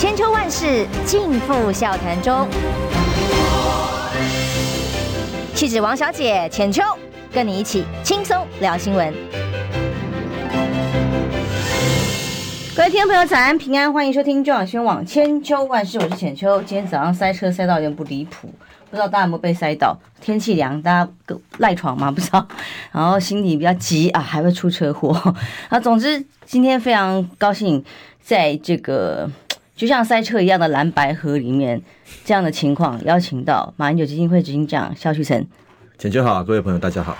千秋万世尽付笑谈中。气质王小姐浅秋，跟你一起轻松聊新闻。各位听众朋友，早安平安，欢迎收听中广新闻网千秋万世，我是浅秋。今天早上塞车塞到有点不离谱，不知道大家有没有被塞到？天气凉，大家赖床吗？不知道。然后心里比较急啊，还会出车祸。啊，总之今天非常高兴，在这个就像塞车一样的蓝白河里面，这样的情况，邀请到马英九基金会执行长肖旭成。浅秋好，各位朋友大家好。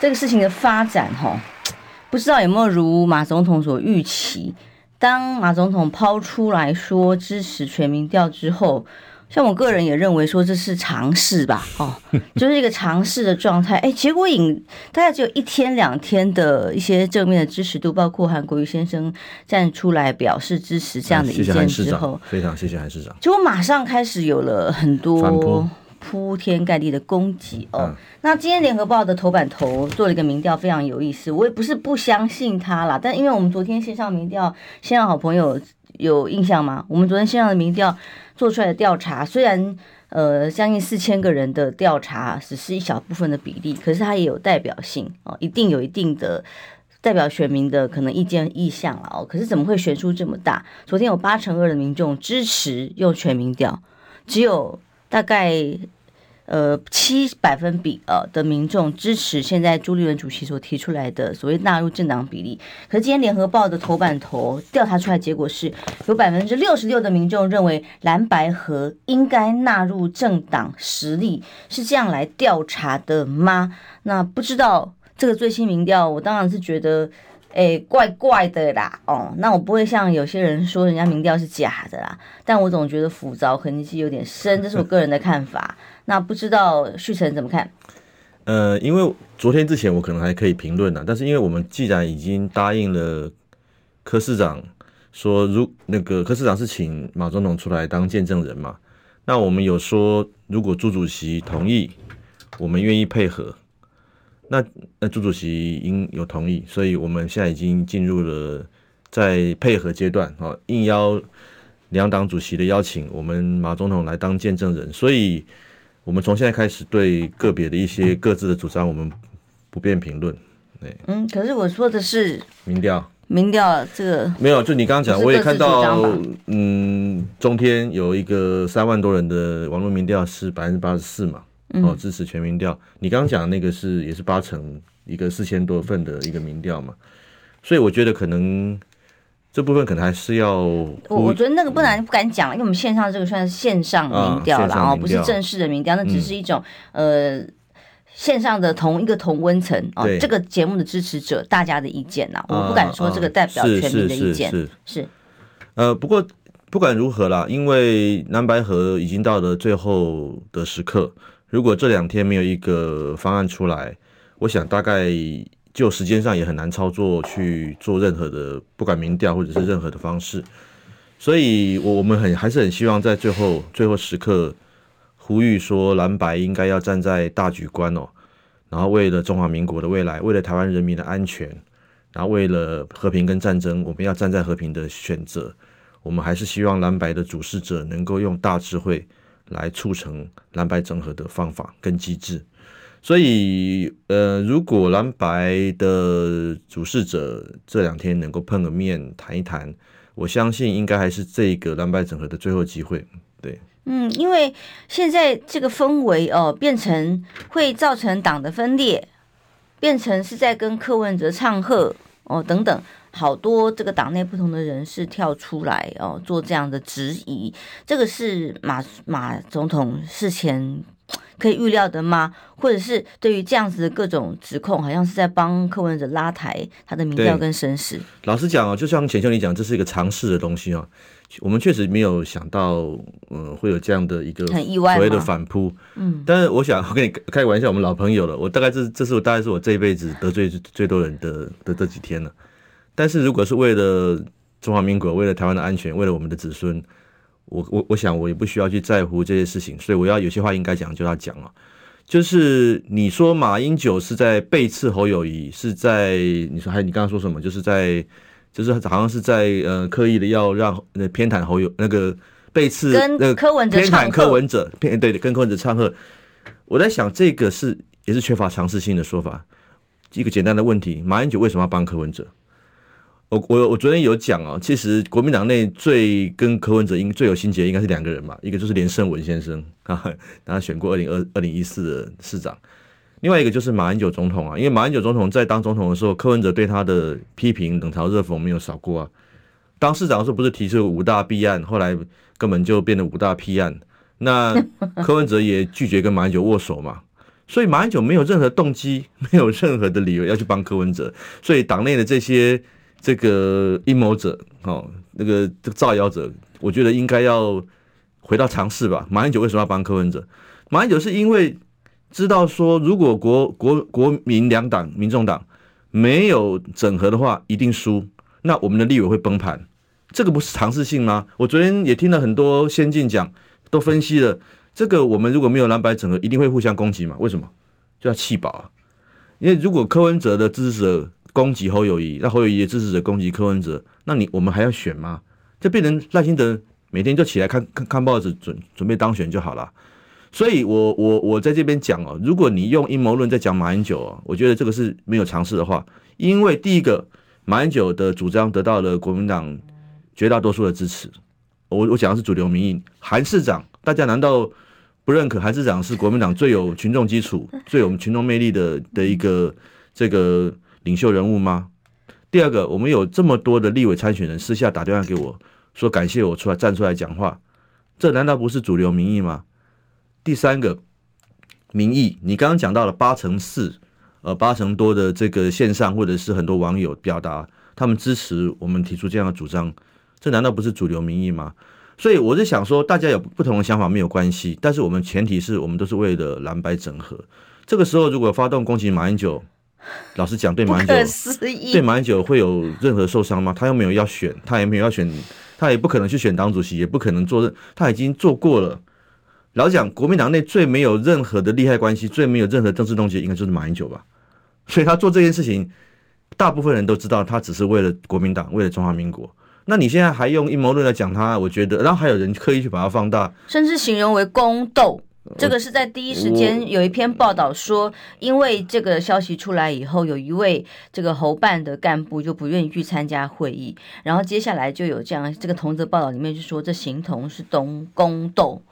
这个事情的发展，哈。不知道有没有如马总统所预期，当马总统抛出来说支持全民调之后，像我个人也认为说这是尝试吧，哦，就是一个尝试的状态。哎，结果引大概只有一天两天的一些正面的支持度，包括韩国瑜先生站出来表示支持这样的意见之后，非常谢谢韩市长。结果马上开始有了很多。铺天盖地的攻击哦，嗯、那今天联合报的头版头做了一个民调，非常有意思。我也不是不相信他啦，但因为我们昨天线上民调，线上好朋友有印象吗？我们昨天线上的民调做出来的调查，虽然呃将近四千个人的调查只是一小部分的比例，可是它也有代表性哦，一定有一定的代表选民的可能意见意向了哦。可是怎么会悬殊这么大？昨天有八成二的民众支持用全民调，只有。大概呃七百分比呃的民众支持现在朱立伦主席所提出来的所谓纳入政党比例，可是今天联合报的头版头调查出来结果是有百分之六十六的民众认为蓝白合应该纳入政党实力，是这样来调查的吗？那不知道这个最新民调，我当然是觉得。哎，怪怪的啦，哦，那我不会像有些人说人家民调是假的啦，但我总觉得复杂痕迹有点深，这是我个人的看法。那不知道旭岑怎么看？呃，因为昨天之前我可能还可以评论呢，但是因为我们既然已经答应了柯市长说，如那个柯市长是请马总统出来当见证人嘛，那我们有说如果朱主席同意，我们愿意配合。那那朱主席应有同意，所以我们现在已经进入了在配合阶段啊，应邀两党主席的邀请，我们马总统来当见证人，所以我们从现在开始对个别的一些各自的主张，我们不便评论。嗯，可是我说的是民调，民调这个没有，就你刚刚讲，我也看到，嗯，中天有一个三万多人的网络民调是百分之八十四嘛。哦，支持全民调。你刚刚讲的那个是也是八成一个四千多份的一个民调嘛，所以我觉得可能这部分可能还是要。我我觉得那个不难不敢讲，因为我们线上这个算是线上民调了啊，不是正式的民调，那只是一种呃线上的同一个同温层啊，这个节目的支持者大家的意见呐，我不敢说这个代表全民的意见是是。呃，不过不管如何啦，因为蓝白河已经到了最后的时刻。如果这两天没有一个方案出来，我想大概就时间上也很难操作去做任何的，不管民调或者是任何的方式。所以，我我们很还是很希望在最后最后时刻呼吁说，蓝白应该要站在大局观哦，然后为了中华民国的未来，为了台湾人民的安全，然后为了和平跟战争，我们要站在和平的选择。我们还是希望蓝白的主事者能够用大智慧。来促成蓝白整合的方法跟机制，所以呃，如果蓝白的主事者这两天能够碰个面谈一谈，我相信应该还是这个蓝白整合的最后机会。对，嗯，因为现在这个氛围哦，变成会造成党的分裂，变成是在跟柯文哲唱和哦等等。好多这个党内不同的人士跳出来哦，做这样的质疑，这个是马马总统事前可以预料的吗？或者是对于这样子的各种指控，好像是在帮柯文哲拉抬他的民调跟声势？老实讲哦，就像浅秋你讲，这是一个尝试的东西哦。我们确实没有想到，嗯，会有这样的一个很意外所谓的反扑。嗯，但是我想我跟你开个玩笑，我们老朋友了，我大概这这是我大概是我这一辈子得罪最多人的的这几天了。但是如果是为了中华民国，为了台湾的安全，为了我们的子孙，我我我想我也不需要去在乎这些事情，所以我要有些话应该讲就要讲了。就是你说马英九是在背刺侯友谊，是在你说还你刚刚说什么？就是在就是好像是在呃刻意的要让那偏袒侯友那个背刺那个柯文哲偏袒柯文哲偏对跟柯文哲唱和。我在想这个是也是缺乏尝试性的说法。一个简单的问题：马英九为什么要帮柯文哲？我我我昨天有讲哦，其实国民党内最跟柯文哲应最有心结应该是两个人嘛，一个就是连胜文先生啊，他选过二零二二零一四的市长，另外一个就是马英九总统啊，因为马英九总统在当总统的时候，柯文哲对他的批评冷嘲热讽没有少过啊。当市长的时候不是提出五大弊案，后来根本就变得五大批案，那 柯文哲也拒绝跟马英九握手嘛，所以马英九没有任何动机，没有任何的理由要去帮柯文哲，所以党内的这些。这个阴谋者，哦，那个这个造谣者，我觉得应该要回到尝试吧。马英九为什么要帮柯文哲？马英九是因为知道说，如果国国国民两党、民众党没有整合的话，一定输，那我们的立委会崩盘。这个不是尝试性吗？我昨天也听了很多先进讲，都分析了这个，我们如果没有蓝白整合，一定会互相攻击嘛？为什么？就要弃保啊？因为如果柯文哲的支持者。攻击侯友宜，那侯友宜的支持者攻击柯文哲，那你我们还要选吗？就变成赖清德每天就起来看看看报纸，准准备当选就好了。所以我我我在这边讲哦，如果你用阴谋论在讲马英九哦，我觉得这个是没有尝试的话。因为第一个，马英九的主张得到了国民党绝大多数的支持。我我讲的是主流民意，韩市长，大家难道不认可韩市长是国民党最有群众基础、最有群众魅力的的一个这个？领袖人物吗？第二个，我们有这么多的立委参选人私下打电话给我，说感谢我出来站出来讲话，这难道不是主流民意吗？第三个，民意，你刚刚讲到了八成四，呃，八成多的这个线上或者是很多网友表达他们支持我们提出这样的主张，这难道不是主流民意吗？所以我是想说，大家有不同的想法没有关系，但是我们前提是我们都是为了蓝白整合。这个时候如果发动攻击马英九，老实讲，对马英九，对马英九会有任何受伤吗？他又没有要选，他也没有要选，他也不可能去选党主席，也不可能做任，他已经做过了。老实讲，国民党内最没有任何的利害关系，最没有任何政治动机，应该就是马英九吧。所以他做这件事情，大部分人都知道，他只是为了国民党，为了中华民国。那你现在还用阴谋论来讲他，我觉得，然后还有人刻意去把它放大，甚至形容为宫斗。这个是在第一时间有一篇报道说，因为这个消息出来以后，有一位这个侯办的干部就不愿意去参加会议，然后接下来就有这样这个同则报道里面就说，这形同是东宫斗。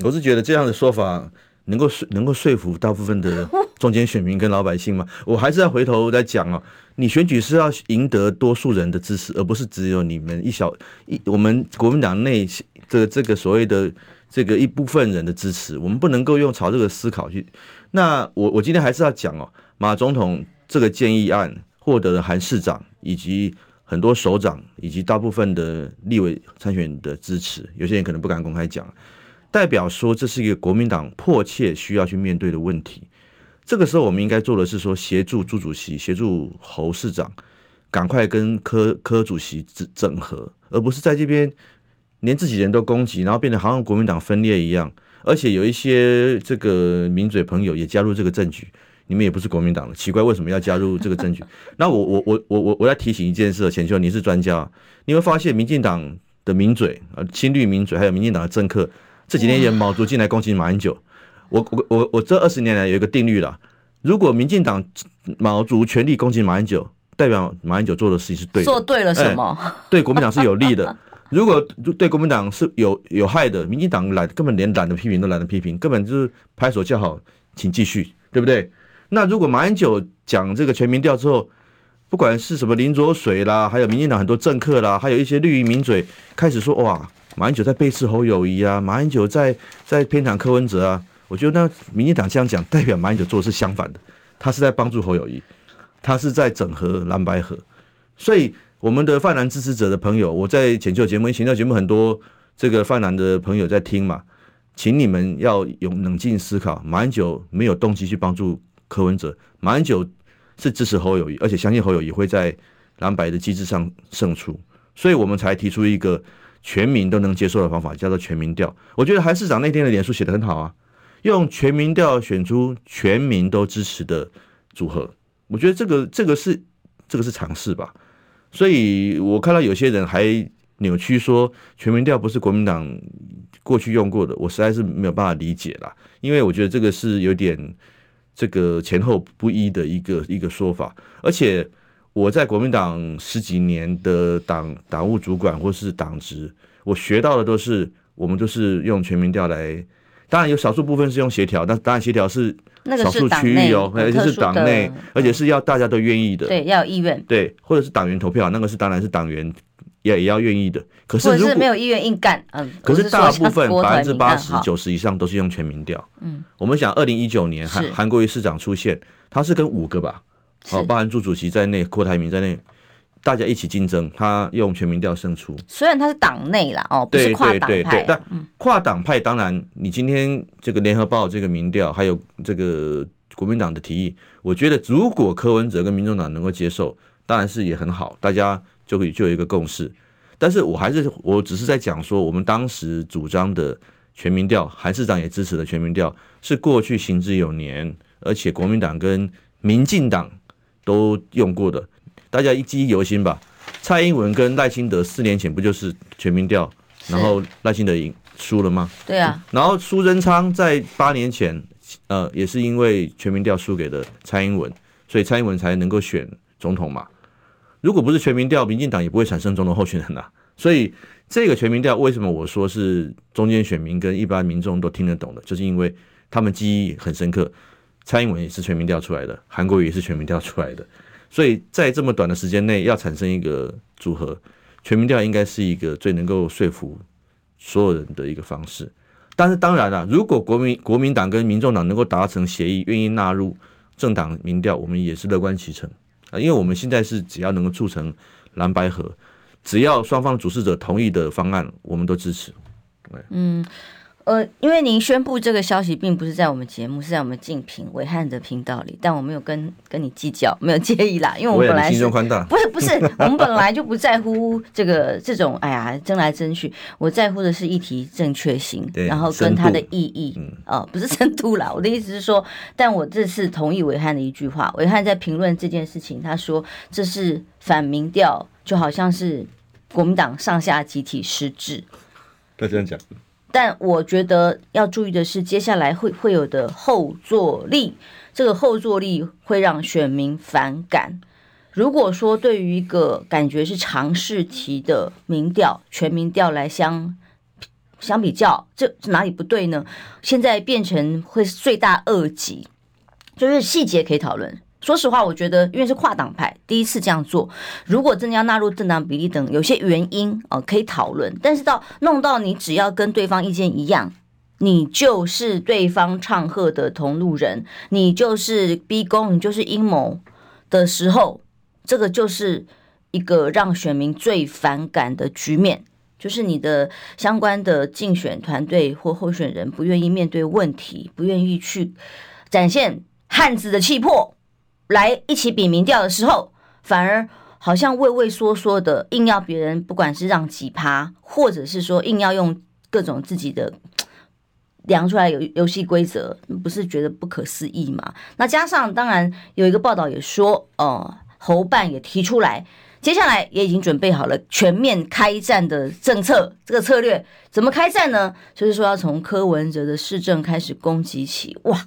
我是觉得这样的说法能够说能够说服大部分的 中间选民跟老百姓吗？我还是要回头再讲哦，你选举是要赢得多数人的支持，而不是只有你们一小一我们国民党内的这个所谓的。这个一部分人的支持，我们不能够用朝这个思考去。那我我今天还是要讲哦，马总统这个建议案获得了韩市长以及很多首长以及大部分的立委参选的支持，有些人可能不敢公开讲，代表说这是一个国民党迫切需要去面对的问题。这个时候我们应该做的是说，协助朱主席，协助侯市长，赶快跟科科主席整整合，而不是在这边。连自己人都攻击，然后变得好像国民党分裂一样，而且有一些这个名嘴朋友也加入这个政局，你们也不是国民党了，奇怪为什么要加入这个政局？那我我我我我我要提醒一件事，钱秋你是专家，你会发现民进党的名嘴啊，亲绿名嘴，还有民进党的政客，这几年也卯足劲来攻击马英九。我我我我这二十年来有一个定律了，如果民进党卯足全力攻击马英九，代表马英九做的事情是对的，做对了什么？哎、对国民党是有利的。如果对国民党是有有害的，民进党懒根本连懒得批评都懒得批评，根本就是拍手叫好，请继续，对不对？那如果马英九讲这个全民调之后，不管是什么林卓水啦，还有民进党很多政客啦，还有一些绿营名嘴开始说哇，马英九在背刺侯友宜啊，马英九在在偏袒柯文哲啊，我觉得那民进党这样讲，代表马英九做的是相反的，他是在帮助侯友宜，他是在整合蓝白合，所以。我们的泛蓝支持者的朋友，我在浅秋节目、浅秋节目很多这个泛蓝的朋友在听嘛，请你们要有冷静思考。马英九没有动机去帮助柯文哲，马英九是支持侯友宜，而且相信侯友宜会在蓝白的机制上胜出，所以我们才提出一个全民都能接受的方法，叫做全民调。我觉得韩市长那天的脸书写得很好啊，用全民调选出全民都支持的组合，我觉得这个这个是这个是尝试吧。所以我看到有些人还扭曲说全民调不是国民党过去用过的，我实在是没有办法理解啦。因为我觉得这个是有点这个前后不一的一个一个说法。而且我在国民党十几年的党党务主管或是党职，我学到的都是我们都是用全民调来，当然有少数部分是用协调，但当然协调是。少数区域哦，而且是党内，而且是要大家都愿意的，对，要有意愿，对，或者是党员投票，那个是当然是党员也也要愿意的。可是如果是没有意愿硬干，嗯，可是大部分百分之八十九十以上都是用全民调。嗯，我们想二零一九年韩韩国瑜市长出现，他是跟五个吧，哦，包含朱主席在内，郭台铭在内。大家一起竞争，他用全民调胜出。虽然他是党内啦，哦，不是跨党派。对对对，但跨党派当然，你今天这个联合报这个民调，还有这个国民党的提议，我觉得如果柯文哲跟民众党能够接受，当然是也很好，大家就可以就有一个共识。但是我还是我只是在讲说，我们当时主张的全民调，韩市长也支持的全民调，是过去行之有年，而且国民党跟民进党都用过的。大家一记忆犹新吧，蔡英文跟赖清德四年前不就是全民调，然后赖清德赢输了吗？对啊。然后苏贞昌在八年前，呃，也是因为全民调输给了蔡英文，所以蔡英文才能够选总统嘛。如果不是全民调，民进党也不会产生总统候选人呐。所以这个全民调为什么我说是中间选民跟一般民众都听得懂的，就是因为他们记忆很深刻。蔡英文也是全民调出来的，韩国瑜也是全民调出来的。所以在这么短的时间内要产生一个组合，全民调应该是一个最能够说服所有人的一个方式。但是当然了，如果国民国民党跟民众党能够达成协议，愿意纳入政党民调，我们也是乐观其成啊。因为我们现在是只要能够促成蓝白合，只要双方主事者同意的方案，我们都支持。嗯。呃，因为您宣布这个消息，并不是在我们节目，是在我们竞品伟汉的频道里，但我没有跟跟你计较，没有介意啦，因为我们本来是不是不是，我们本来就不在乎这个这种，哎呀，争来争去，我在乎的是议题正确性，然后跟它的意义，哦、呃，不是深度啦，我的意思是说，但我这次同意伟汉的一句话，伟汉在评论这件事情，他说这是反民调，就好像是国民党上下集体失智，他这样讲。但我觉得要注意的是，接下来会会有的后坐力，这个后坐力会让选民反感。如果说对于一个感觉是常试题的民调、全民调来相相比较，这哪里不对呢？现在变成会罪大恶极，就是细节可以讨论。说实话，我觉得因为是跨党派第一次这样做，如果真的要纳入政党比例等有些原因哦，可以讨论。但是到弄到你只要跟对方意见一样，你就是对方唱和的同路人，你就是逼宫，你就是阴谋的时候，这个就是一个让选民最反感的局面，就是你的相关的竞选团队或候选人不愿意面对问题，不愿意去展现汉子的气魄。来一起比民调的时候，反而好像畏畏缩缩的，硬要别人不管是让几趴，或者是说硬要用各种自己的量出来游游戏规则，不是觉得不可思议吗？那加上当然有一个报道也说，哦，侯办也提出来，接下来也已经准备好了全面开战的政策，这个策略怎么开战呢？就是说要从柯文哲的市政开始攻击起，哇！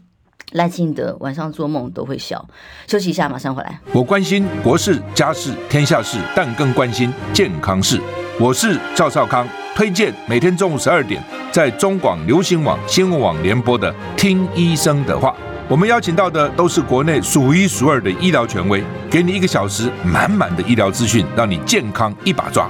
赖清德晚上做梦都会笑。休息一下，马上回来。我关心国事、家事、天下事，但更关心健康事。我是赵少康，推荐每天中午十二点在中广流行网、新闻网联播的《听医生的话》。我们邀请到的都是国内数一数二的医疗权威，给你一个小时满满的医疗资讯，让你健康一把抓。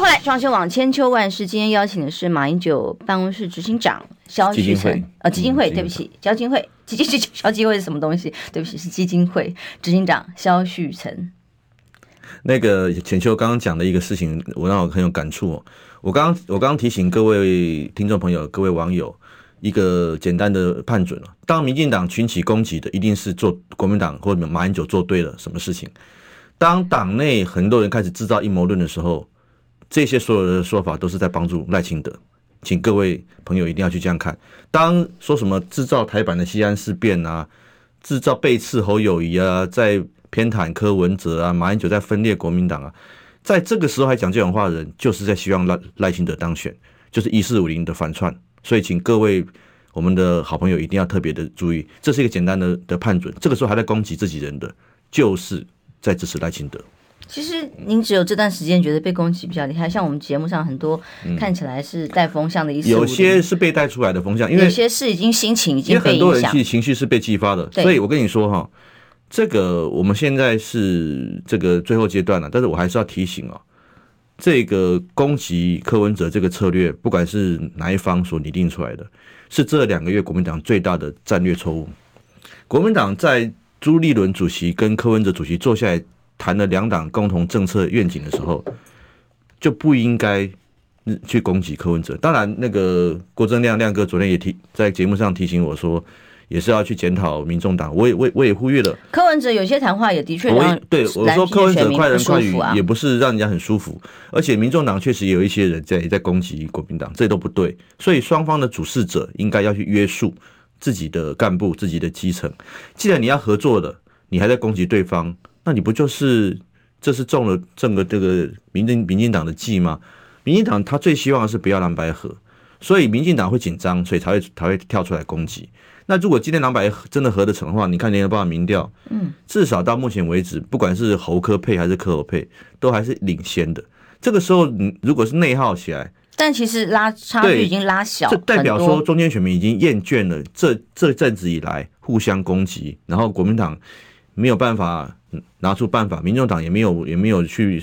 迎回来，装修网千秋万世。今天邀请的是马英九办公室执行长。肖旭成，呃，基金会，对不起，交金会，基金会，消基会是什么东西？对不起，是基金会执行长肖旭成。那个浅秋刚刚讲的一个事情，我让我很有感触哦。我刚我刚刚提醒各位听众朋友、各位网友一个简单的判准，当民进党群起攻击的，一定是做国民党或者马英九做对了什么事情。当党内很多人开始制造阴谋论的时候，这些所有的说法都是在帮助赖清德。请各位朋友一定要去这样看。当说什么制造台版的西安事变啊，制造背刺侯友谊啊，在偏袒柯文哲啊，马英九在分裂国民党啊。在这个时候还讲这种话的人，就是在希望赖赖清德当选，就是一四五零的反串。所以，请各位我们的好朋友一定要特别的注意，这是一个简单的的判准。这个时候还在攻击自己人的，就是在支持赖清德。其实您只有这段时间觉得被攻击比较厉害，像我们节目上很多看起来是带风向的意思，有些是被带出来的风向，因为有些是已经心情已经被影响，很多人其实情绪是被激发的。所以我跟你说哈。这个我们现在是这个最后阶段了，但是我还是要提醒哦，这个攻击柯文哲这个策略，不管是哪一方所拟定出来的，是这两个月国民党最大的战略错误。国民党在朱立伦主席跟柯文哲主席坐下来谈了两党共同政策愿景的时候，就不应该去攻击柯文哲。当然，那个郭正亮亮哥昨天也提在节目上提醒我说。也是要去检讨民众党，我也我也我也呼吁了。柯文哲有些谈话也的确让对我说，柯文哲快人快语也不是让人家很舒服，而且民众党确实也有一些人在也在攻击国民党，这都不对。所以双方的主事者应该要去约束自己的干部、自己的基层。既然你要合作的，你还在攻击对方，那你不就是这是中了整个这个民进民进党的计吗？民进党他最希望的是不要蓝白合，所以民进党会紧张，所以才会才会跳出来攻击。那如果今天蓝白真的合得成的话，你看联合报的民调，嗯，至少到目前为止，不管是侯科配还是柯侯配，都还是领先的。这个时候，你如果是内耗起来，但其实拉差距已经拉小，这代表说中间选民已经厌倦了这这阵子以来互相攻击，然后国民党没有办法拿出办法，民众党也没有也没有去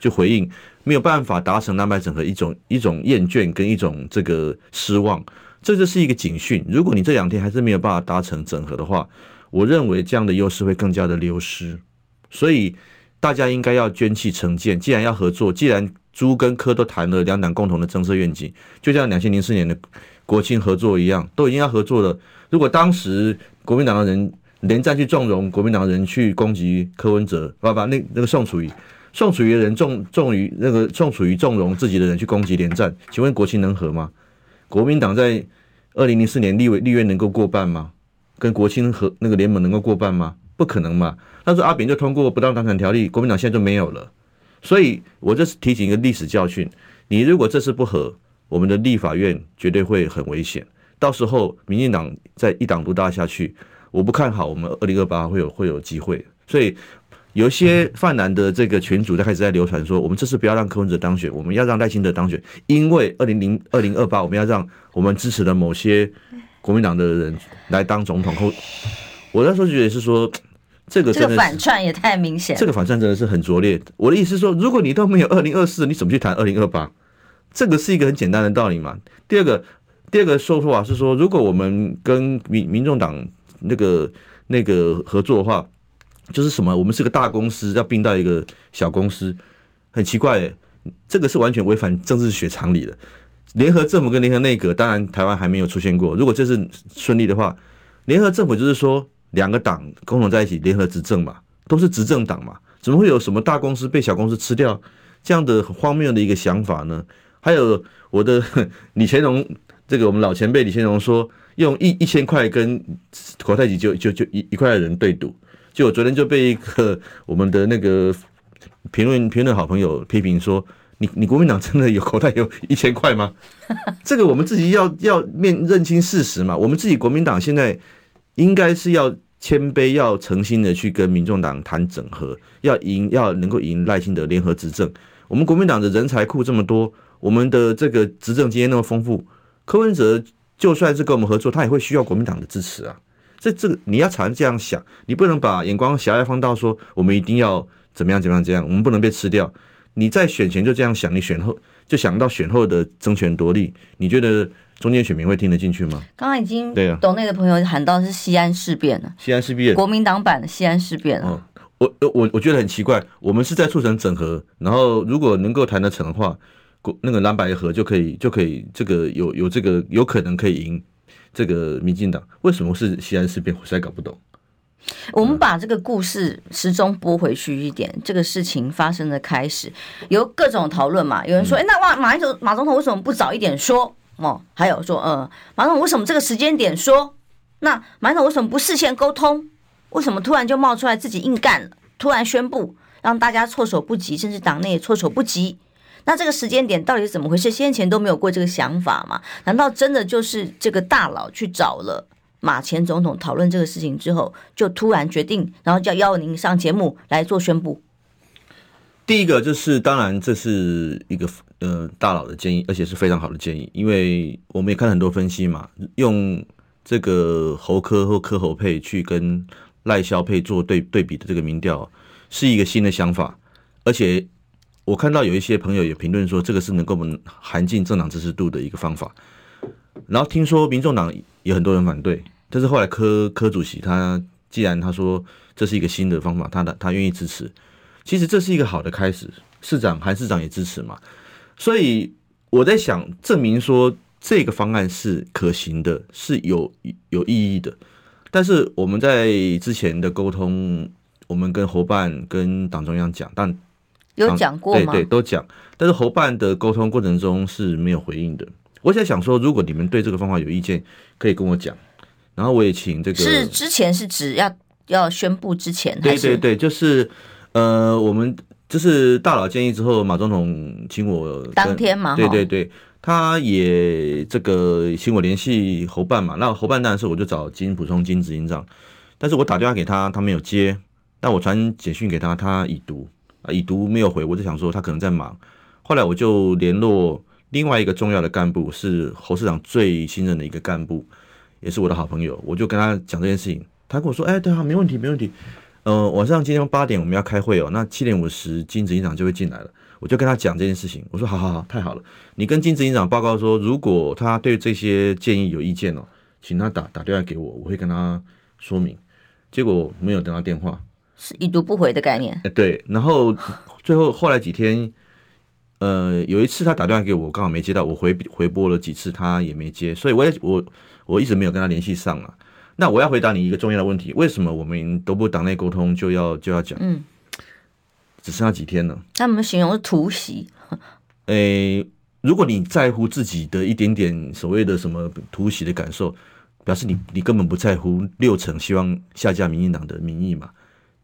就回应，没有办法达成蓝白整合一种一种厌倦跟一种这个失望。这就是一个警讯。如果你这两天还是没有办法达成整合的话，我认为这样的优势会更加的流失。所以大家应该要捐弃成见。既然要合作，既然朱跟柯都谈了两党共同的政策愿景，就像两千零四年的国庆合作一样，都已经要合作了。如果当时国民党的人连战去纵容国民党人去攻击柯文哲，把把那那个宋楚瑜，宋楚瑜的人纵纵于那个宋楚瑜纵容自己的人去攻击连战，请问国亲能和吗？国民党在二零零四年立委立院能够过半吗？跟国青和那个联盟能够过半吗？不可能嘛！但是阿扁就通过不当党产条例，国民党现在就没有了。所以，我这是提醒一个历史教训：你如果这次不和，我们的立法院绝对会很危险。到时候，民进党再一党独大下去，我不看好我们二零二八会有会有机会。所以。有一些泛蓝的这个群主在开始在流传说，我们这次不要让柯文哲当选，我们要让赖清德当选，因为二零零二零二八我们要让我们支持的某些国民党的人来当总统。后，我那时候觉得是说，这个这个反串也太明显，这个反串真的是很拙劣。我的意思是说，如果你都没有二零二四，你怎么去谈二零二八？这个是一个很简单的道理嘛。第二个，第二个说法是说，如果我们跟民民众党那个那个合作的话。就是什么？我们是个大公司，要并到一个小公司，很奇怪诶，这个是完全违反政治学常理的。联合政府跟联合内阁，当然台湾还没有出现过。如果这是顺利的话，联合政府就是说两个党共同在一起联合执政嘛，都是执政党嘛，怎么会有什么大公司被小公司吃掉这样的荒谬的一个想法呢？还有我的 李乾龙，这个我们老前辈李乾龙说，用一一千块跟国泰级就就就一一块的人对赌。就我昨天就被一个我们的那个评论评论好朋友批评说，你你国民党真的有口袋有一千块吗？这个我们自己要要面认清事实嘛。我们自己国民党现在应该是要谦卑，要诚心的去跟民众党谈整合，要赢，要能够赢赖清德联合执政。我们国民党的人才库这么多，我们的这个执政经验那么丰富，柯文哲就算是跟我们合作，他也会需要国民党的支持啊。这这个你要常这样想，你不能把眼光狭隘放到说我们一定要怎么样怎么样这样，我们不能被吃掉。你在选前就这样想，你选后就想到选后的争权夺利，你觉得中间选民会听得进去吗？刚刚已经对啊，懂内的朋友喊到是西安事变了，西安事变，国民党版的西安事变了。哦，我我我觉得很奇怪，我们是在促成整合，然后如果能够谈得成的话，那个蓝白合就可以就可以这个有有这个有可能可以赢这个民进党，为什么是西安事变？我实在搞不懂。我们把这个故事时钟拨回去一点，这个事情发生的开始有各种讨论嘛？有人说，哎，那哇，马英九马总统为什么不早一点说？哦，还有说，呃，马总统为什么这个时间点说？那马总统为什么不事先沟通？为什么突然就冒出来自己硬干了？突然宣布让大家措手不及，甚至党内也措手不及。那这个时间点到底是怎么回事？先前都没有过这个想法嘛？难道真的就是这个大佬去找了？马前总统讨论这个事情之后，就突然决定，然后叫邀您上节目来做宣布。第一个就是，当然这是一个呃大佬的建议，而且是非常好的建议，因为我们也看很多分析嘛，用这个侯科或柯侯配去跟赖萧配做对对比的这个民调，是一个新的想法，而且我看到有一些朋友也评论说，这个是能够我们含进政党支持度的一个方法。然后听说民众党有很多人反对，但是后来柯柯主席他既然他说这是一个新的方法，他的他愿意支持，其实这是一个好的开始。市长韩市长也支持嘛，所以我在想证明说这个方案是可行的，是有有意义的。但是我们在之前的沟通，我们跟伙伴跟党中央讲，但有讲过吗？对对都讲，但是侯办的沟通过程中是没有回应的。我在想说，如果你们对这个方法有意见，可以跟我讲。然后我也请这个是之前是指要要宣布之前，对对对，就是呃，我们就是大佬建议之后，马总统请我当天嘛，对对对，他也这个请我联系侯办嘛。那侯办当然是我就找金普通金执行长，但是我打电话给他，他没有接。但我传简讯给他，他已读啊，已读没有回。我就想说他可能在忙。后来我就联络。另外一个重要的干部是侯市长最信任的一个干部，也是我的好朋友，我就跟他讲这件事情，他跟我说：“哎，对啊，没问题，没问题。呃，晚上今天八点我们要开会哦，那七点五十金执行长就会进来了。”我就跟他讲这件事情，我说：“好好好，太好了，你跟金执行长报告说，如果他对这些建议有意见哦，请他打打电话给我，我会跟他说明。”结果没有等到电话，是已读不回的概念。哎，对，然后最后后来几天。呃，有一次他打电话给我，刚好没接到，我回回拨了几次，他也没接，所以我也我我一直没有跟他联系上了。那我要回答你一个重要的问题：为什么我们都不党内沟通就要就要讲？嗯，只剩下几天了。他们形容是突袭。诶，如果你在乎自己的一点点所谓的什么突袭的感受，表示你你根本不在乎六成希望下架民进党的民意嘛？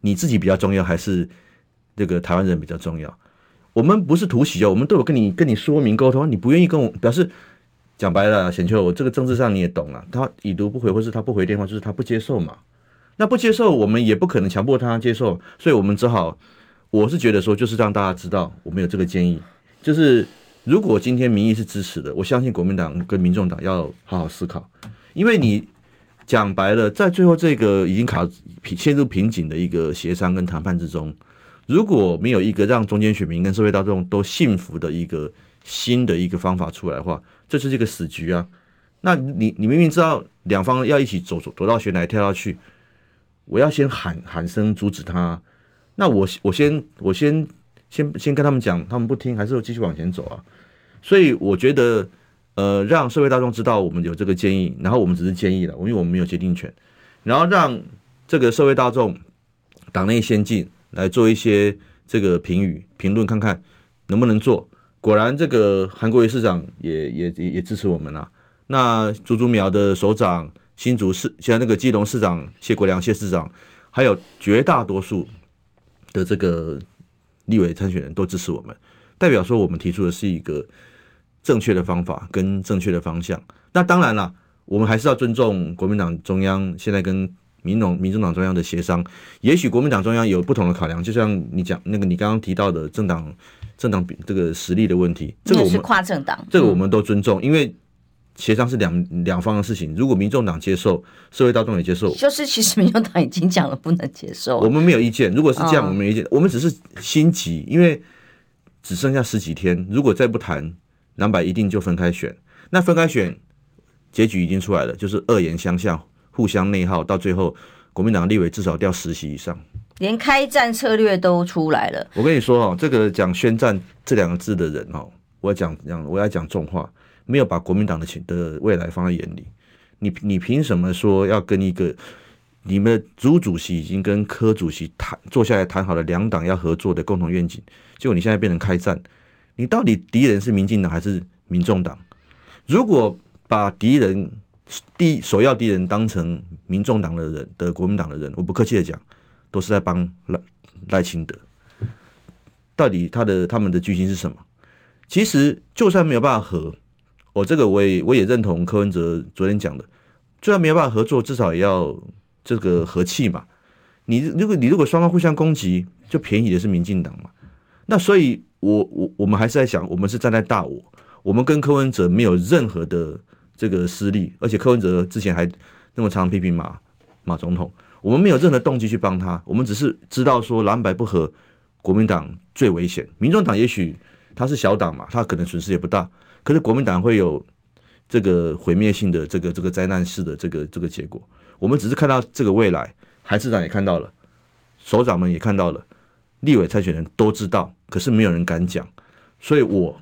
你自己比较重要，还是这个台湾人比较重要？我们不是突袭哦，我们都有跟你跟你说明沟通，你不愿意跟我表示，讲白了，显秋，我这个政治上你也懂了，他已读不回或是他不回电话，就是他不接受嘛。那不接受，我们也不可能强迫他接受，所以我们只好，我是觉得说，就是让大家知道我们有这个建议，就是如果今天民意是支持的，我相信国民党跟民众党要好好思考，因为你讲白了，在最后这个已经卡陷入瓶颈的一个协商跟谈判之中。如果没有一个让中间选民跟社会大众都幸福的一个新的一个方法出来的话，这就是一个死局啊！那你你明明知道两方要一起走走走到悬崖跳下去，我要先喊喊声阻止他，那我我先我先先先跟他们讲，他们不听，还是继续往前走啊？所以我觉得，呃，让社会大众知道我们有这个建议，然后我们只是建议了，因为我们没有决定权，然后让这个社会大众党内先进。来做一些这个评语评论，看看能不能做。果然，这个韩国瑜市长也也也也支持我们了。那竹竹苗的首长、新竹市现在那个基隆市长谢国良谢市长，还有绝大多数的这个立委参选人都支持我们，代表说我们提出的是一个正确的方法跟正确的方向。那当然了，我们还是要尊重国民党中央现在跟。民农、民众党中央的协商，也许国民党中央有不同的考量，就像你讲那个你刚刚提到的政党、政党这个实力的问题，这个我们是跨政党，这个我们都尊重，因为协商是两两方的事情。如果民众党接受，社会大众也接受，就是其实民众党已经讲了不能接受，我们没有意见。如果是这样，我们没意见，我们只是心急，因为只剩下十几天，如果再不谈，蓝白一定就分开选。那分开选结局已经出来了，就是恶言相向。互相内耗，到最后，国民党立委至少掉十席以上，连开战策略都出来了。我跟你说哦，这个讲宣战这两个字的人哦，我要讲讲，我要讲重话，没有把国民党的情的未来放在眼里。你你凭什么说要跟一个你们的朱主席已经跟柯主席谈坐下来谈好了两党要合作的共同愿景，结果你现在变成开战？你到底敌人是民进党还是民众党？如果把敌人第首要敌人当成民众党的人的国民党的人，我不客气的讲，都是在帮赖赖清德。到底他的他们的居心是什么？其实就算没有办法和，我这个我也我也认同柯文哲昨天讲的，就算没有办法合作，至少也要这个和气嘛。你如果你如果双方互相攻击，就便宜的是民进党嘛。那所以我，我我们还是在想，我们是站在大我，我们跟柯文哲没有任何的。这个私利，而且柯文哲之前还那么常批评马马总统，我们没有任何动机去帮他，我们只是知道说蓝白不合，国民党最危险，民众党也许他是小党嘛，他可能损失也不大，可是国民党会有这个毁灭性的这个这个灾难式的这个这个结果，我们只是看到这个未来，韩市长也看到了，首长们也看到了，立委参选人都知道，可是没有人敢讲，所以我。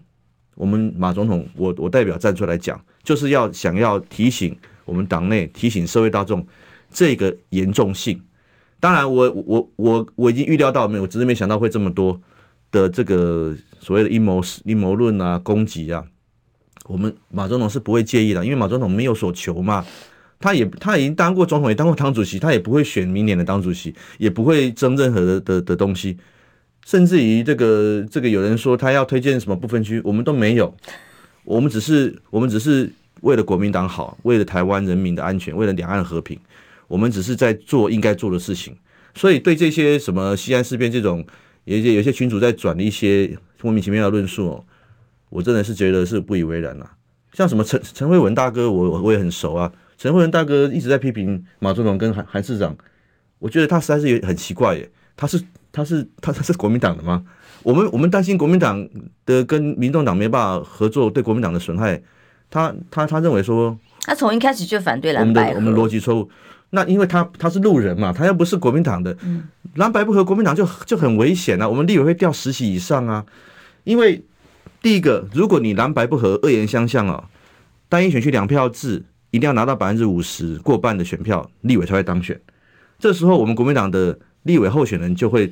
我们马总统，我我代表站出来讲，就是要想要提醒我们党内，提醒社会大众这个严重性。当然我，我我我已经预料到没有，我只是没想到会这么多的这个所谓的阴谋阴谋论啊、攻击啊。我们马总统是不会介意的，因为马总统没有所求嘛，他也他已经当过总统，也当过党主席，他也不会选明年的党主席，也不会争任何的的的东西。甚至于这个这个有人说他要推荐什么不分区，我们都没有，我们只是我们只是为了国民党好，为了台湾人民的安全，为了两岸和平，我们只是在做应该做的事情。所以对这些什么西安事变这种，有些有些群主在转的一些莫名其妙的论述哦，我真的是觉得是不以为然了。像什么陈陈慧文大哥，我我也很熟啊，陈慧文大哥一直在批评马总统跟韩韩市长，我觉得他实在是也很奇怪耶，他是。他是他他是国民党的吗？我们我们担心国民党的跟民众党没办法合作，对国民党的损害。他他他认为说，他从一开始就反对蓝白。我们的我们逻辑错误。那因为他他是路人嘛，他又不是国民党的，嗯、蓝白不合，国民党就就很危险啊。我们立委会掉十席以上啊。因为第一个，如果你蓝白不合，恶言相向啊，单一选区两票制，一定要拿到百分之五十过半的选票，立委才会当选。这时候我们国民党的。立委候选人就会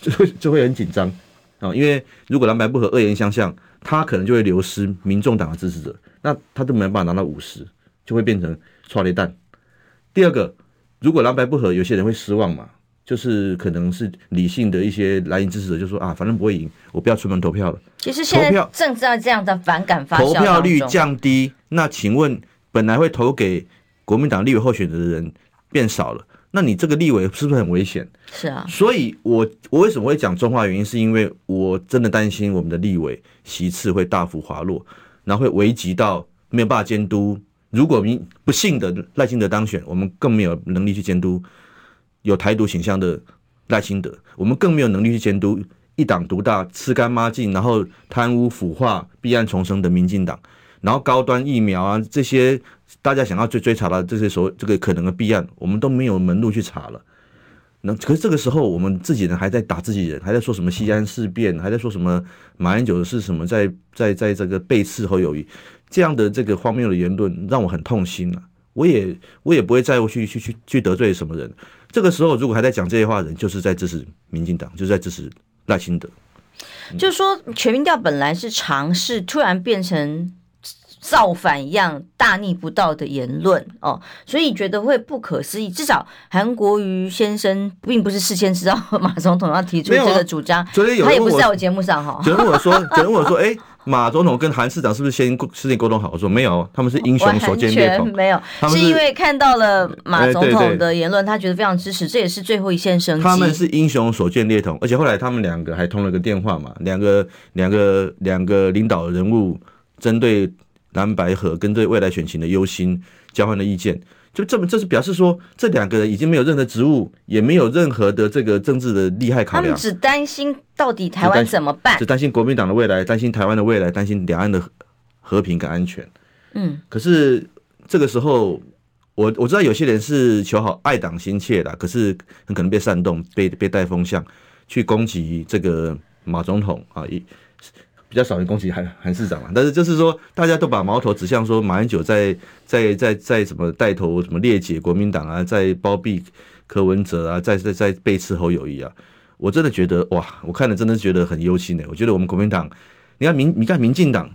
就会 就会很紧张啊，因为如果蓝白不合，恶言相向，他可能就会流失民众党的支持者，那他都没办法拿到五十，就会变成剉咧等。第二个，如果蓝白不合，有些人会失望嘛，就是可能是理性的一些蓝营支持者就说啊，反正不会赢，我不要出门投票了。其实现在正在这样的反感发酵，投票率降低，那请问本来会投给国民党立委候选人的人变少了。那你这个立委是不是很危险？是啊，所以我我为什么会讲重话？原因是因为我真的担心我们的立委席次会大幅滑落，然后会危及到没有办法监督。如果你不幸的赖清德当选，我们更没有能力去监督有台独倾向的赖清德，我们更没有能力去监督一党独大、吃干抹净，然后贪污腐化、弊案丛生的民进党。然后高端疫苗啊，这些大家想要追追查的这些所谓这个可能的弊案，我们都没有门路去查了。那可是这个时候，我们自己人还在打自己人，还在说什么西安事变，还在说什么马英九是什么在在在这个背刺侯友谊，这样的这个荒谬的言论让我很痛心啊！我也我也不会在乎去去去去得罪什么人。这个时候如果还在讲这些话的人，就是在支持民进党，就是在支持赖清德。就是说，全民调本来是尝试，突然变成。造反一样大逆不道的言论哦，所以觉得会不可思议。至少韩国瑜先生并不是事先知道马总统要提出这个主张，所以有他也不是在我节目上哈。昨天我说，昨天我说，哎、欸，马总统跟韩市长是不是先事先沟通好？我说没有，他们是英雄所见略同，没有，是，是因为看到了马总统的言论，欸、他觉得非常支持，这也是最后一线生机。他们是英雄所见略同，而且后来他们两个还通了个电话嘛，两个两个两个领导人物针对。蓝白河跟对未来选情的忧心交换的意见，就这么，这是表示说，这两个人已经没有任何职务，也没有任何的这个政治的利害考量，他们只担心到底台湾怎么办，只担心国民党的未来，担心台湾的未来，担心两岸的和平跟安全。嗯，可是这个时候，我我知道有些人是求好爱党心切的，可是很可能被煽动、被被带风向去攻击这个马总统啊，一比较少人攻击韩韩市长嘛。但是就是说，大家都把矛头指向说马英九在在在在什么带头什么列解国民党啊，在包庇柯文哲啊，在在在背刺侯友谊啊。我真的觉得哇，我看了真的觉得很忧心呢。我觉得我们国民党，你看民你看民进党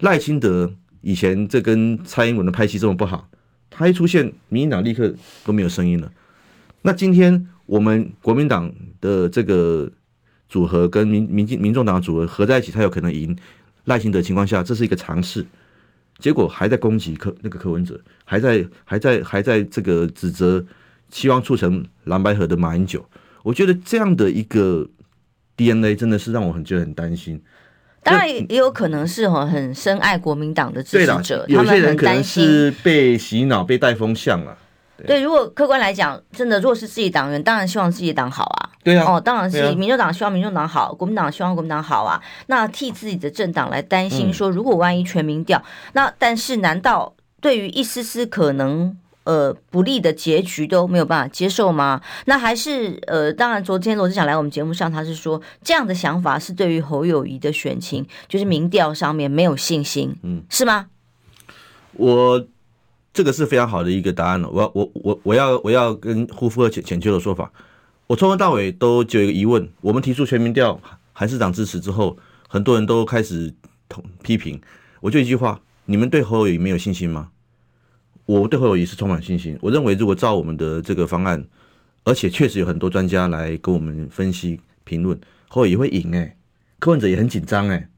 赖清德以前这跟蔡英文的拍戏这么不好，他一出现，民进党立刻都没有声音了。那今天我们国民党的这个组合跟民民进民众党组合合在一起，他有可能赢赖清德的情况下，这是一个尝试。结果还在攻击柯那个柯文哲，还在还在还在这个指责，希望促成蓝白合的马英九。我觉得这样的一个 DNA 真的是让我很觉得很担心。当然也有可能是哈很深爱国民党的支持者，有些人可能是被洗脑、被带风向了。对，如果客观来讲，真的如果是自己党员，当然希望自己党好啊。对啊，哦，当然是民主党希望民主党好，国民党希望国民党好啊。那替自己的政党来担心，说如果万一全民调，那但是难道对于一丝丝可能？呃，不利的结局都没有办法接受吗？那还是呃，当然，昨天罗志祥来我们节目上，他是说这样的想法是对于侯友谊的选情，就是民调上面没有信心，嗯，是吗？我这个是非常好的一个答案了。我要我我我要我要跟护肤和浅浅秋的说法，我从头到尾都就有一个疑问。我们提出全民调，韩市长支持之后，很多人都开始同批评，我就一句话：你们对侯友宜没有信心吗？我对侯友宜是充满信心。我认为，如果照我们的这个方案，而且确实有很多专家来跟我们分析评论，侯友宜会赢诶。柯文哲也很紧张诶。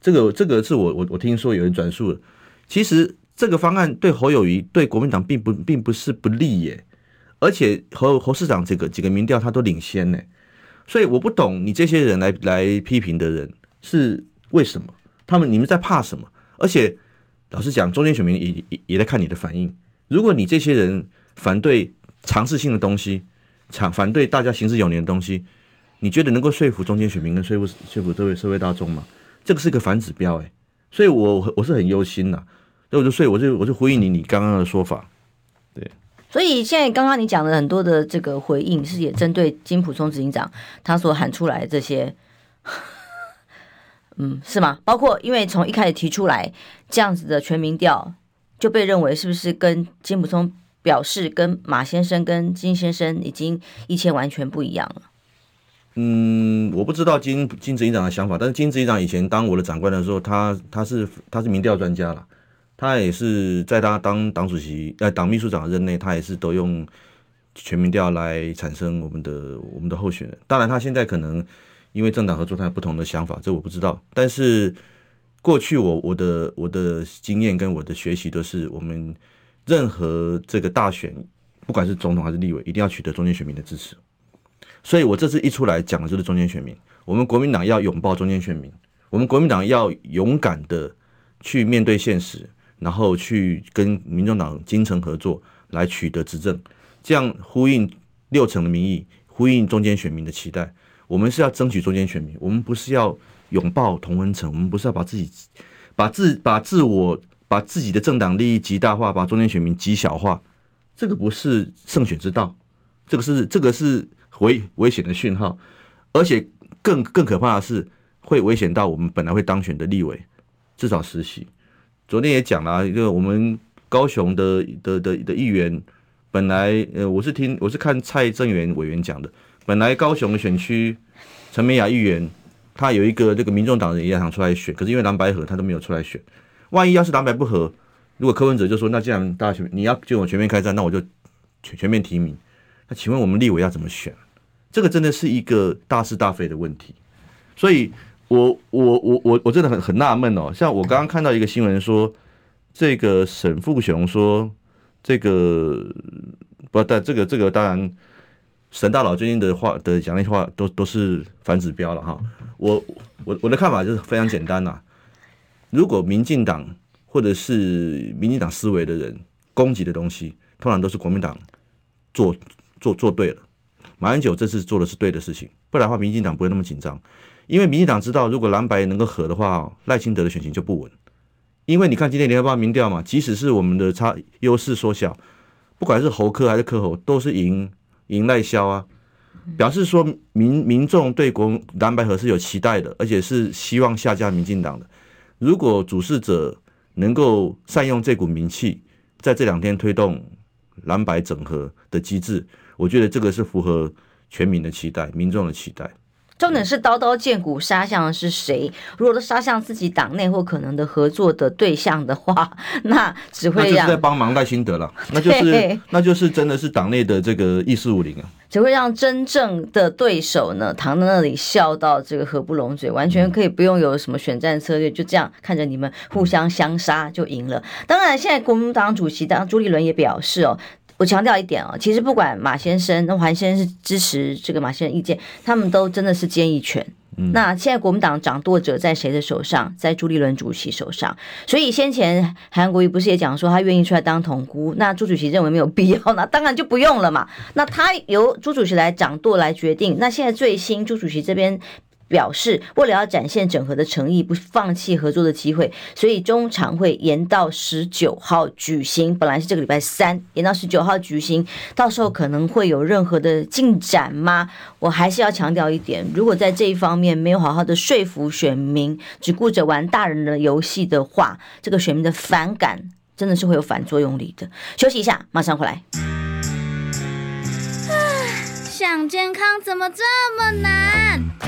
这个这个是我我我听说有人转述的。其实这个方案对侯友宜对国民党并不并不是不利耶。而且侯侯市长这个几个民调他都领先呢。所以我不懂你这些人来来批评的人是为什么？他们你们在怕什么？而且。老实讲，中间选民也也也在看你的反应。如果你这些人反对尝试性的东西，抢反对大家行之有年的东西，你觉得能够说服中间选民跟说服说服这位社会大众吗？这个是个反指标哎，所以我我是很忧心呐。所以我就所以我就我就回应你你刚刚的说法，对。所以现在刚刚你讲的很多的这个回应，是也针对金普松执行长他所喊出来这些。嗯，是吗？包括因为从一开始提出来这样子的全民调，就被认为是不是跟金普松表示跟马先生跟金先生已经一切完全不一样了？嗯，我不知道金金执行长的想法，但是金执行长以前当我的长官的时候，他他是他是民调专家了，他也是在他当党主席呃党秘书长的任内，他也是都用全民调来产生我们的我们的候选人。当然，他现在可能。因为政党合作，他有不同的想法，这我不知道。但是过去我我的我的经验跟我的学习都是，我们任何这个大选，不管是总统还是立委，一定要取得中间选民的支持。所以我这次一出来讲的就是中间选民，我们国民党要拥抱中间选民，我们国民党要勇敢的去面对现实，然后去跟民众党精诚合作来取得执政，这样呼应六成的民意，呼应中间选民的期待。我们是要争取中间选民，我们不是要拥抱同温层，我们不是要把自己、把自、把自我、把自己的政党利益极大化，把中间选民极小化，这个不是胜选之道，这个是这个是危危险的讯号，而且更更可怕的是会危险到我们本来会当选的立委，至少十席。昨天也讲了，一个我们高雄的的的的议员，本来呃，我是听我是看蔡正元委员讲的。本来高雄的选区，陈美雅议员，他有一个这个民众党人也想出来选，可是因为蓝白合，他都没有出来选。万一要是蓝白不合，如果柯文哲就说，那既然大家选，你要就我全面开战，那我就全全面提名。那请问我们立委要怎么选？这个真的是一个大是大非的问题。所以我我我我我真的很很纳闷哦。像我刚刚看到一个新闻说，这个沈富雄说，这个不但这个这个当然。沈大佬最近的话的讲那些话都都是反指标了哈，我我我的看法就是非常简单呐，如果民进党或者是民进党思维的人攻击的东西，通常都是国民党做做做对了，马英九这次做的是对的事情，不然的话民进党不会那么紧张，因为民进党知道如果蓝白能够合的话，赖清德的选情就不稳，因为你看今天联合报民调嘛，即使是我们的差优势缩小。不管是侯科还是柯侯，都是赢赢赖萧啊，表示说民民众对国蓝白合是有期待的，而且是希望下架民进党的。如果主事者能够善用这股名气，在这两天推动蓝白整合的机制，我觉得这个是符合全民的期待、民众的期待。重点是刀刀见骨杀向的是谁？如果都杀向自己党内或可能的合作的对象的话，那只会让那就是在帮忙赖清德了，那就是那就是真的是党内的这个一四五零啊，只会让真正的对手呢躺在那里笑到这个合不拢嘴，完全可以不用有什么选战策略，就这样看着你们互相相杀就赢了。当然，现在国民党主席当朱立伦也表示哦。我强调一点哦，其实不管马先生、那黄先生是支持这个马先生意见，他们都真的是建议权。嗯，那现在国民党掌舵者在谁的手上？在朱立伦主席手上。所以先前韩国瑜不是也讲说他愿意出来当统姑？那朱主席认为没有必要，那当然就不用了嘛。那他由朱主席来掌舵来决定。那现在最新朱主席这边。表示，为了要展现整合的诚意，不放弃合作的机会，所以中常会延到十九号举行。本来是这个礼拜三，延到十九号举行，到时候可能会有任何的进展吗？我还是要强调一点，如果在这一方面没有好好的说服选民，只顾着玩大人的游戏的话，这个选民的反感真的是会有反作用力的。休息一下，马上回来。想健康怎么这么难？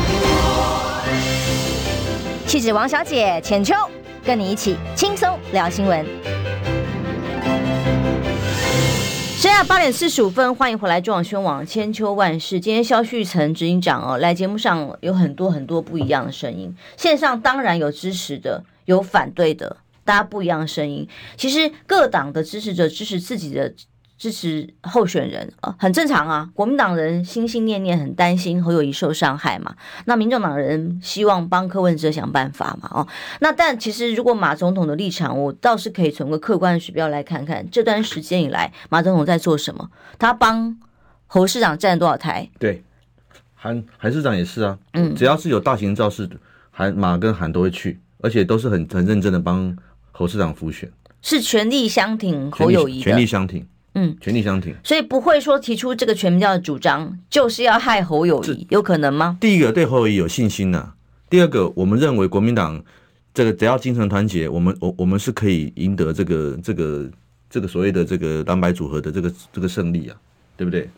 气质王小姐浅秋，跟你一起轻松聊新闻。现在八点四十五分，欢迎回来中广新闻网千秋万世。今天萧旭岑执行长哦，来节目上有很多很多不一样的声音。线上当然有支持的，有反对的，大家不一样的声音。其实各党的支持者支持自己的。支持候选人啊，很正常啊。国民党人心心念念很担心侯友谊受伤害嘛，那民众党人希望帮柯文哲想办法嘛，哦，那但其实如果马总统的立场，我倒是可以从个客观的指标来看看，这段时间以来马总统在做什么？他帮侯市长站多少台？对，韩韩市长也是啊，嗯，只要是有大型造势，韩马跟韩都会去，而且都是很很认真的帮侯市长辅选，是全力相挺侯友宜的，全力相挺。嗯，全力相挺，所以不会说提出这个全民调的主张就是要害侯友谊，有可能吗？第一个对侯友谊有信心呐、啊，第二个我们认为国民党这个只要精神团结，我们我我们是可以赢得这个这个这个所谓的这个蓝白组合的这个这个胜利啊，对不对？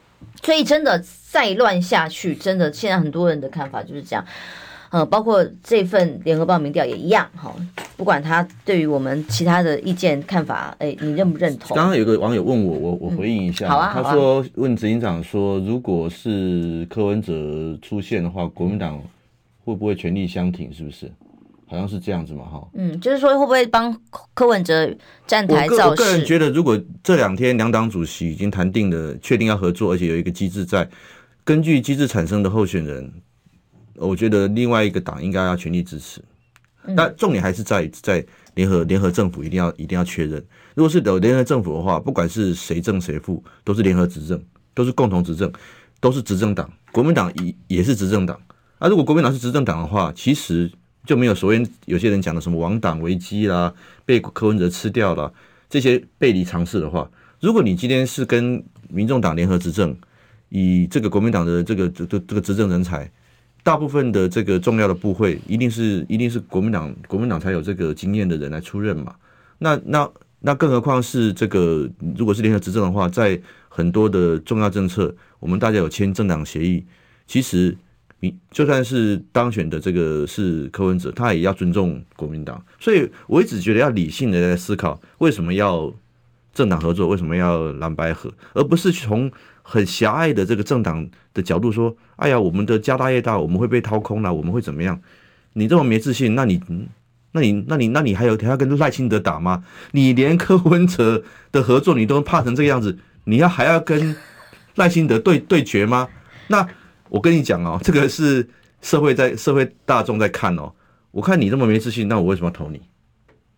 所以真的再乱下去，真的现在很多人的看法就是这样。呃，包括这份联合报民调也一样哈，不管他对于我们其他的意见看法，哎，你认不认同？刚刚有个网友问我，我我回应一下。嗯、好啊，他说问执行长说，如果是柯文哲出现的话，国民党会不会全力相挺？是不是？好像是这样子嘛，哈。嗯，就是说会不会帮柯文哲站台造势？我个人觉得，如果这两天两党主席已经谈定了，确定要合作，而且有一个机制在，根据机制产生的候选人。我觉得另外一个党应该要全力支持，但重点还是在在联合联合政府一定要一定要确认。如果是有联合政府的话，不管是谁正谁负，都是联合执政，都是共同执政，都是执政党。国民党也也是执政党。啊，如果国民党是执政党的话，其实就没有所谓有些人讲的什么亡党危机啦，被柯文哲吃掉了这些背离常识的话。如果你今天是跟民众党联合执政，以这个国民党的这个这这这个执政人才。大部分的这个重要的部会，一定是一定是国民党国民党才有这个经验的人来出任嘛。那那那更何况是这个，如果是联合执政的话，在很多的重要政策，我们大家有签政党协议。其实你就算是当选的这个是柯文哲，他也要尊重国民党。所以我一直觉得要理性的来思考，为什么要政党合作，为什么要蓝白合，而不是从。很狭隘的这个政党的角度说，哎呀，我们的家大业大，我们会被掏空了，我们会怎么样？你这么没自信，那你，那你，那你，那你还有还要跟赖清德打吗？你连柯文哲的合作你都怕成这个样子，你要还要跟赖清德对对决吗？那我跟你讲哦，这个是社会在社会大众在看哦。我看你这么没自信，那我为什么要投你？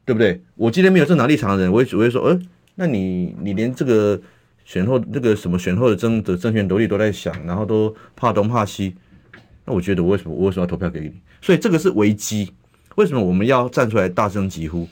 对不对？我今天没有政党立场的人，我也只会说，呃，那你你连这个选后那个什么选后的争的政权斗力都在想，然后都怕东怕西，那我觉得我为什么我为什么要投票给你？所以这个是危机。为什么我们要站出来大声疾呼？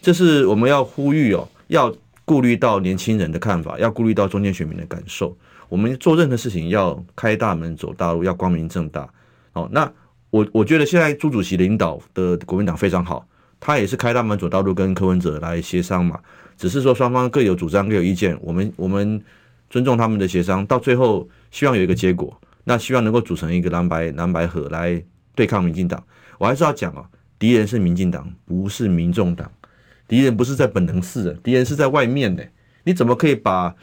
就是我们要呼吁哦，要顾虑到年轻人的看法，要顾虑到中间选民的感受。我们做任何事情要开大门走大路，要光明正大。哦，那。我我觉得现在朱主席领导的国民党非常好，他也是开大门走大路跟柯文哲来协商嘛，只是说双方各有主张各有意见，我们我们尊重他们的协商，到最后希望有一个结果，那希望能够组成一个蓝白蓝白合来对抗民进党。我还是要讲啊，敌人是民进党，不是民众党，敌人不是在本能寺的，敌人是在外面的。你怎么可以把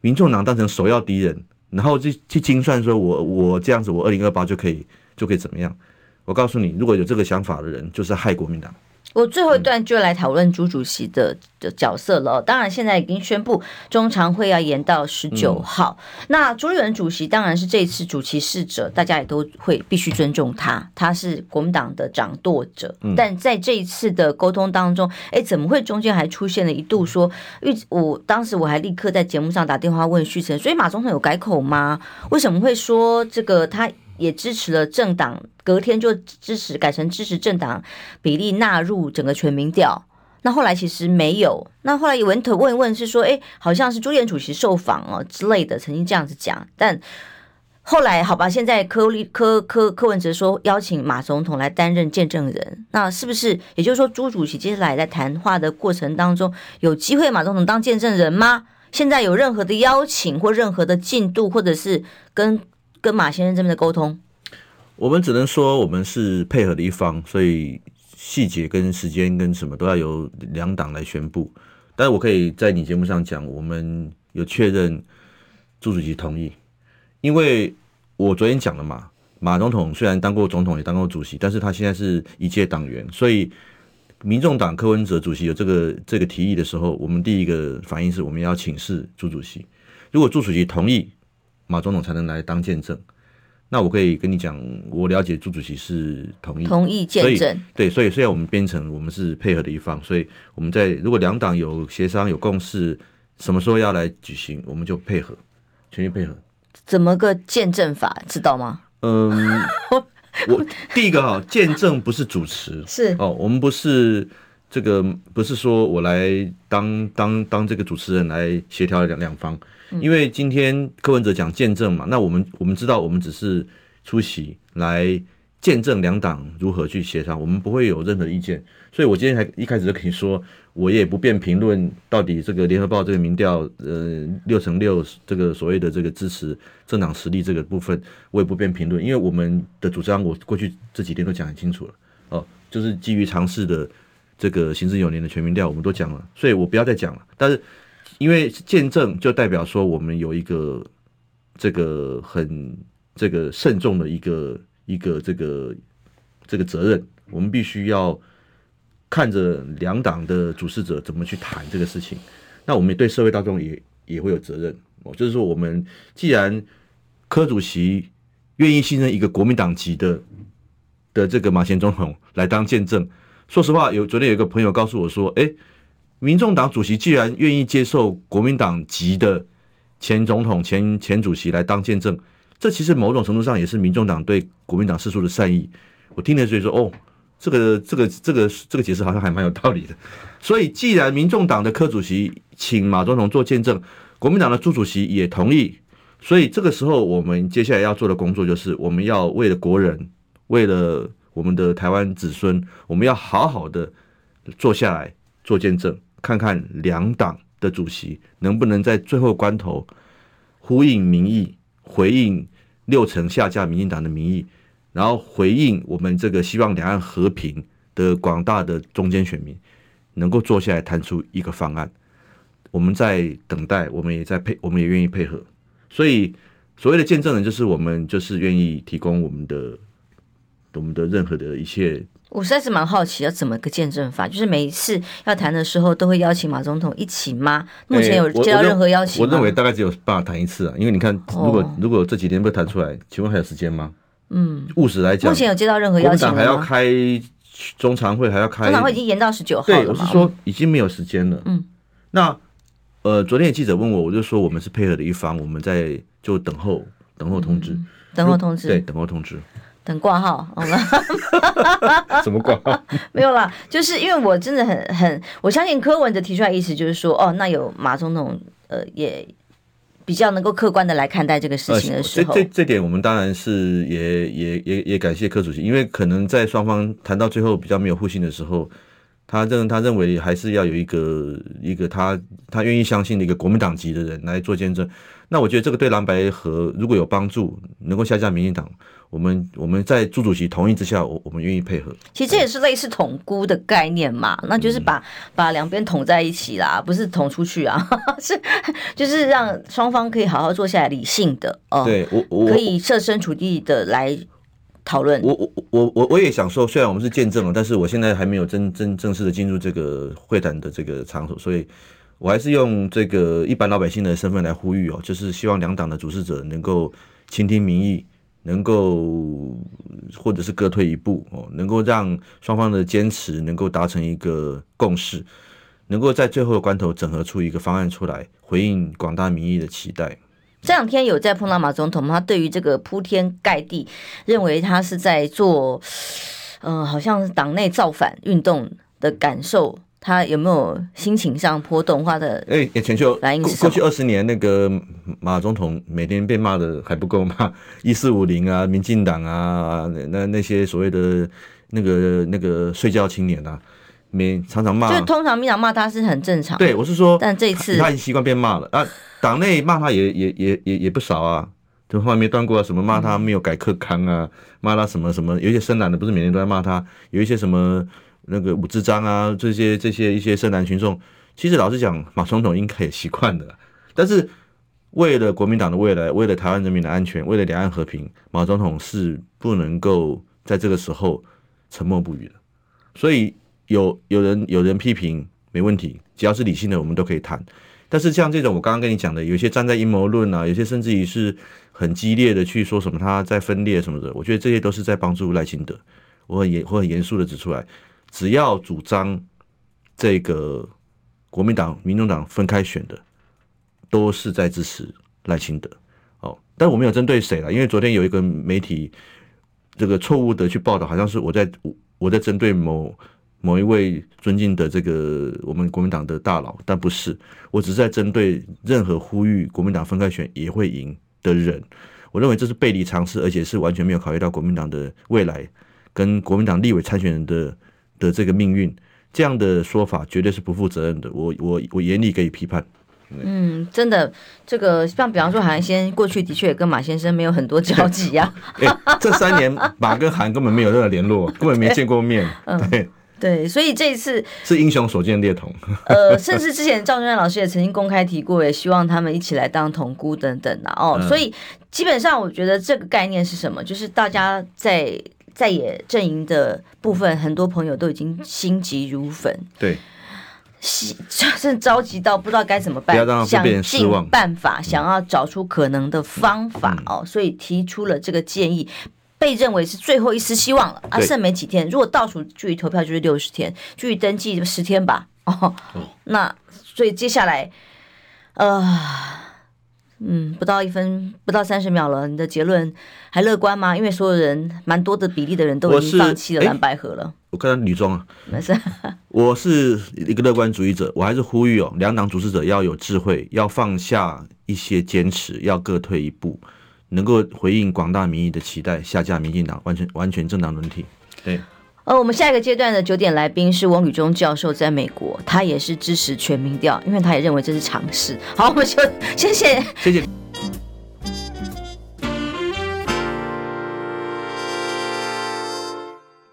民众党当成首要敌人，然后去去精算说我我这样子我二零二八就可以？就可以怎么样？我告诉你，如果有这个想法的人，就是害国民党。我最后一段就来讨论朱主席的的角色了。当然，现在已经宣布中常会要延到十九号。嗯、那朱立伦主席当然是这一次主席逝者，大家也都会必须尊重他，他是国民党的掌舵者。嗯、但在这一次的沟通当中，哎，怎么会中间还出现了一度说，因为我当时我还立刻在节目上打电话问旭晨，所以马总统有改口吗？为什么会说这个他？也支持了政党，隔天就支持改成支持政党比例纳入整个全民调。那后来其实没有。那后来有人问问问是说，哎，好像是朱立主席受访哦之类的，曾经这样子讲。但后来好吧，现在柯立柯柯柯文哲说邀请马总统来担任见证人，那是不是也就是说朱主席接下来在谈话的过程当中有机会马总统当见证人吗？现在有任何的邀请或任何的进度，或者是跟？跟马先生这边的沟通，我们只能说我们是配合的一方，所以细节跟时间跟什么都要由两党来宣布。但是我可以在你节目上讲，我们有确认朱主席同意，因为我昨天讲了嘛，马总统虽然当过总统也当过主席，但是他现在是一届党员，所以民众党柯文哲主席有这个这个提议的时候，我们第一个反应是我们要请示朱主席，如果朱主席同意。马总统才能来当见证，那我可以跟你讲，我了解朱主席是同意同意见证，对，所以虽然我们编成我们是配合的一方，所以我们在如果两党有协商有共识，什么时候要来举行，我们就配合，全力配合。怎么个见证法，知道吗？嗯，我第一个哈，见证不是主持，是哦，我们不是这个，不是说我来当当当这个主持人来协调两两方。因为今天柯文哲讲见证嘛，那我们我们知道，我们只是出席来见证两党如何去协商，我们不会有任何意见。所以我今天还一开始就跟你说，我也不便评论到底这个联合报这个民调，呃，六成六这个所谓的这个支持政党实力这个部分，我也不便评论，因为我们的主张我过去这几天都讲很清楚了，哦，就是基于尝试的这个行之有年的全民调，我们都讲了，所以我不要再讲了，但是。因为见证就代表说我们有一个这个很这个慎重的一个一个这个这个责任，我们必须要看着两党的主事者怎么去谈这个事情。那我们对社会大众也也会有责任哦，就是说我们既然柯主席愿意信任一个国民党籍的的这个马前总统来当见证，说实话，有昨天有个朋友告诉我说，哎。民众党主席既然愿意接受国民党籍的前总统、前前主席来当见证，这其实某种程度上也是民众党对国民党释出的善意。我听了所以说，哦，这个、这个、这个、这个解释好像还蛮有道理的。所以，既然民众党的柯主席请马总统做见证，国民党的朱主席也同意，所以这个时候我们接下来要做的工作就是，我们要为了国人，为了我们的台湾子孙，我们要好好的坐下来做见证。看看两党的主席能不能在最后关头呼应民意，回应六成下架民进党的民意，然后回应我们这个希望两岸和平的广大的中间选民，能够坐下来谈出一个方案。我们在等待，我们也在配，我们也愿意配合。所以所谓的见证人，就是我们就是愿意提供我们的我们的任何的一切。我实在是蛮好奇要怎么个见证法，就是每一次要谈的时候都会邀请马总统一起吗？目前有接到任何邀请吗？我认为大概只有办法谈一次啊，因为你看，如果如果这几天不谈出来，请问还有时间吗？嗯，务实来讲，目前有接到任何邀请吗？还要开中常会，还要开中常会已经延到十九号了。对，我是说已经没有时间了。嗯，那呃，昨天有记者问我，我就说我们是配合的一方，我们在就等候等候通知，等候通知，对，等候通知。等挂号好吗，怎么挂号？没有啦，就是因为我真的很很，我相信柯文哲提出来意思就是说，哦，那有马总统呃也比较能够客观的来看待这个事情的时候，呃、这这这点我们当然是也也也也感谢柯主席，因为可能在双方谈到最后比较没有互信的时候，他认他认为还是要有一个一个他他愿意相信的一个国民党籍的人来做见证。那我觉得这个对蓝白合如果有帮助，能够下架民进党。我们我们在朱主席同意之下，我我们愿意配合。其实这也是类似统估的概念嘛，那就是把、嗯、把两边统在一起啦，不是统出去啊，是就是让双方可以好好坐下来理性的哦，对我我可以设身处地的来讨论。我我我我我也想说，虽然我们是见证了，但是我现在还没有真真正式的进入这个会谈的这个场所，所以我还是用这个一般老百姓的身份来呼吁哦，就是希望两党的主事者能够倾听民意。能够或者是各退一步哦，能够让双方的坚持能够达成一个共识，能够在最后的关头整合出一个方案出来，回应广大民意的期待。这两天有在碰到马总统？他对于这个铺天盖地，认为他是在做，嗯、呃，好像是党内造反运动的感受。他有没有心情上波动？化的哎，全球过去二十年，那个马总统每天被骂的还不够吗？一四五零啊，民进党啊，那那些所谓的那个那个睡觉青年啊，没常常骂。就通常民进党骂他是很正常。对，我是说，但这一次他，已经习惯被骂了啊。党内骂他也也也也也不少啊，就后来没断过什么骂他没有改课纲啊，骂他什么什么，有一些深蓝的不是每天都在骂他，有一些什么。那个武志章啊，这些这些一些深蓝群众，其实老实讲，马总统应该也习惯的。但是为了国民党的未来，为了台湾人民的安全，为了两岸和平，马总统是不能够在这个时候沉默不语的。所以有有人有人批评没问题，只要是理性的，我们都可以谈。但是像这种我刚刚跟你讲的，有些站在阴谋论啊，有些甚至于是很激烈的去说什么他在分裂什么的，我觉得这些都是在帮助赖清德。我很严我很严肃的指出来。只要主张这个国民党、民众党分开选的，都是在支持赖清德。哦，但我没有针对谁了，因为昨天有一个媒体这个错误的去报道，好像是我在我在针对某某一位尊敬的这个我们国民党的大佬，但不是，我只是在针对任何呼吁国民党分开选也会赢的人。我认为这是背离常识，而且是完全没有考虑到国民党的未来跟国民党立委参选人的。的这个命运，这样的说法绝对是不负责任的。我我我严厉给予批判。嗯，真的，这个像比方说，韩先过去的确也跟马先生没有很多交集呀、啊。哎，这三年马跟韩根本没有任何联络，根本没见过面。对、嗯、对，所以这一次是英雄所见略同。呃，甚至之前赵忠善老师也曾经公开提过，也希望他们一起来当同姑等等的哦。所以基本上，我觉得这个概念是什么？就是大家在。在野阵营的部分，很多朋友都已经心急如焚，对，是着急到不知道该怎么办，想尽办法，想要找出可能的方法哦，所以提出了这个建议，被认为是最后一丝希望了。啊，剩没几天，如果倒数距离投票就是六十天，距离登记十天吧，哦，那所以接下来，呃。嗯，不到一分，不到三十秒了。你的结论还乐观吗？因为所有人，蛮多的比例的人都已经放弃了蓝白合了。我，我看到女装啊，没事。我是一个乐观主义者，我还是呼吁哦，两党主事者要有智慧，要放下一些坚持，要各退一步，能够回应广大民意的期待，下架民进党，完全完全政党轮替。对。呃，我们下一个阶段的九点来宾是王吕中教授，在美国，他也是支持全民调，因为他也认为这是常识。好，我们就谢谢，谢谢。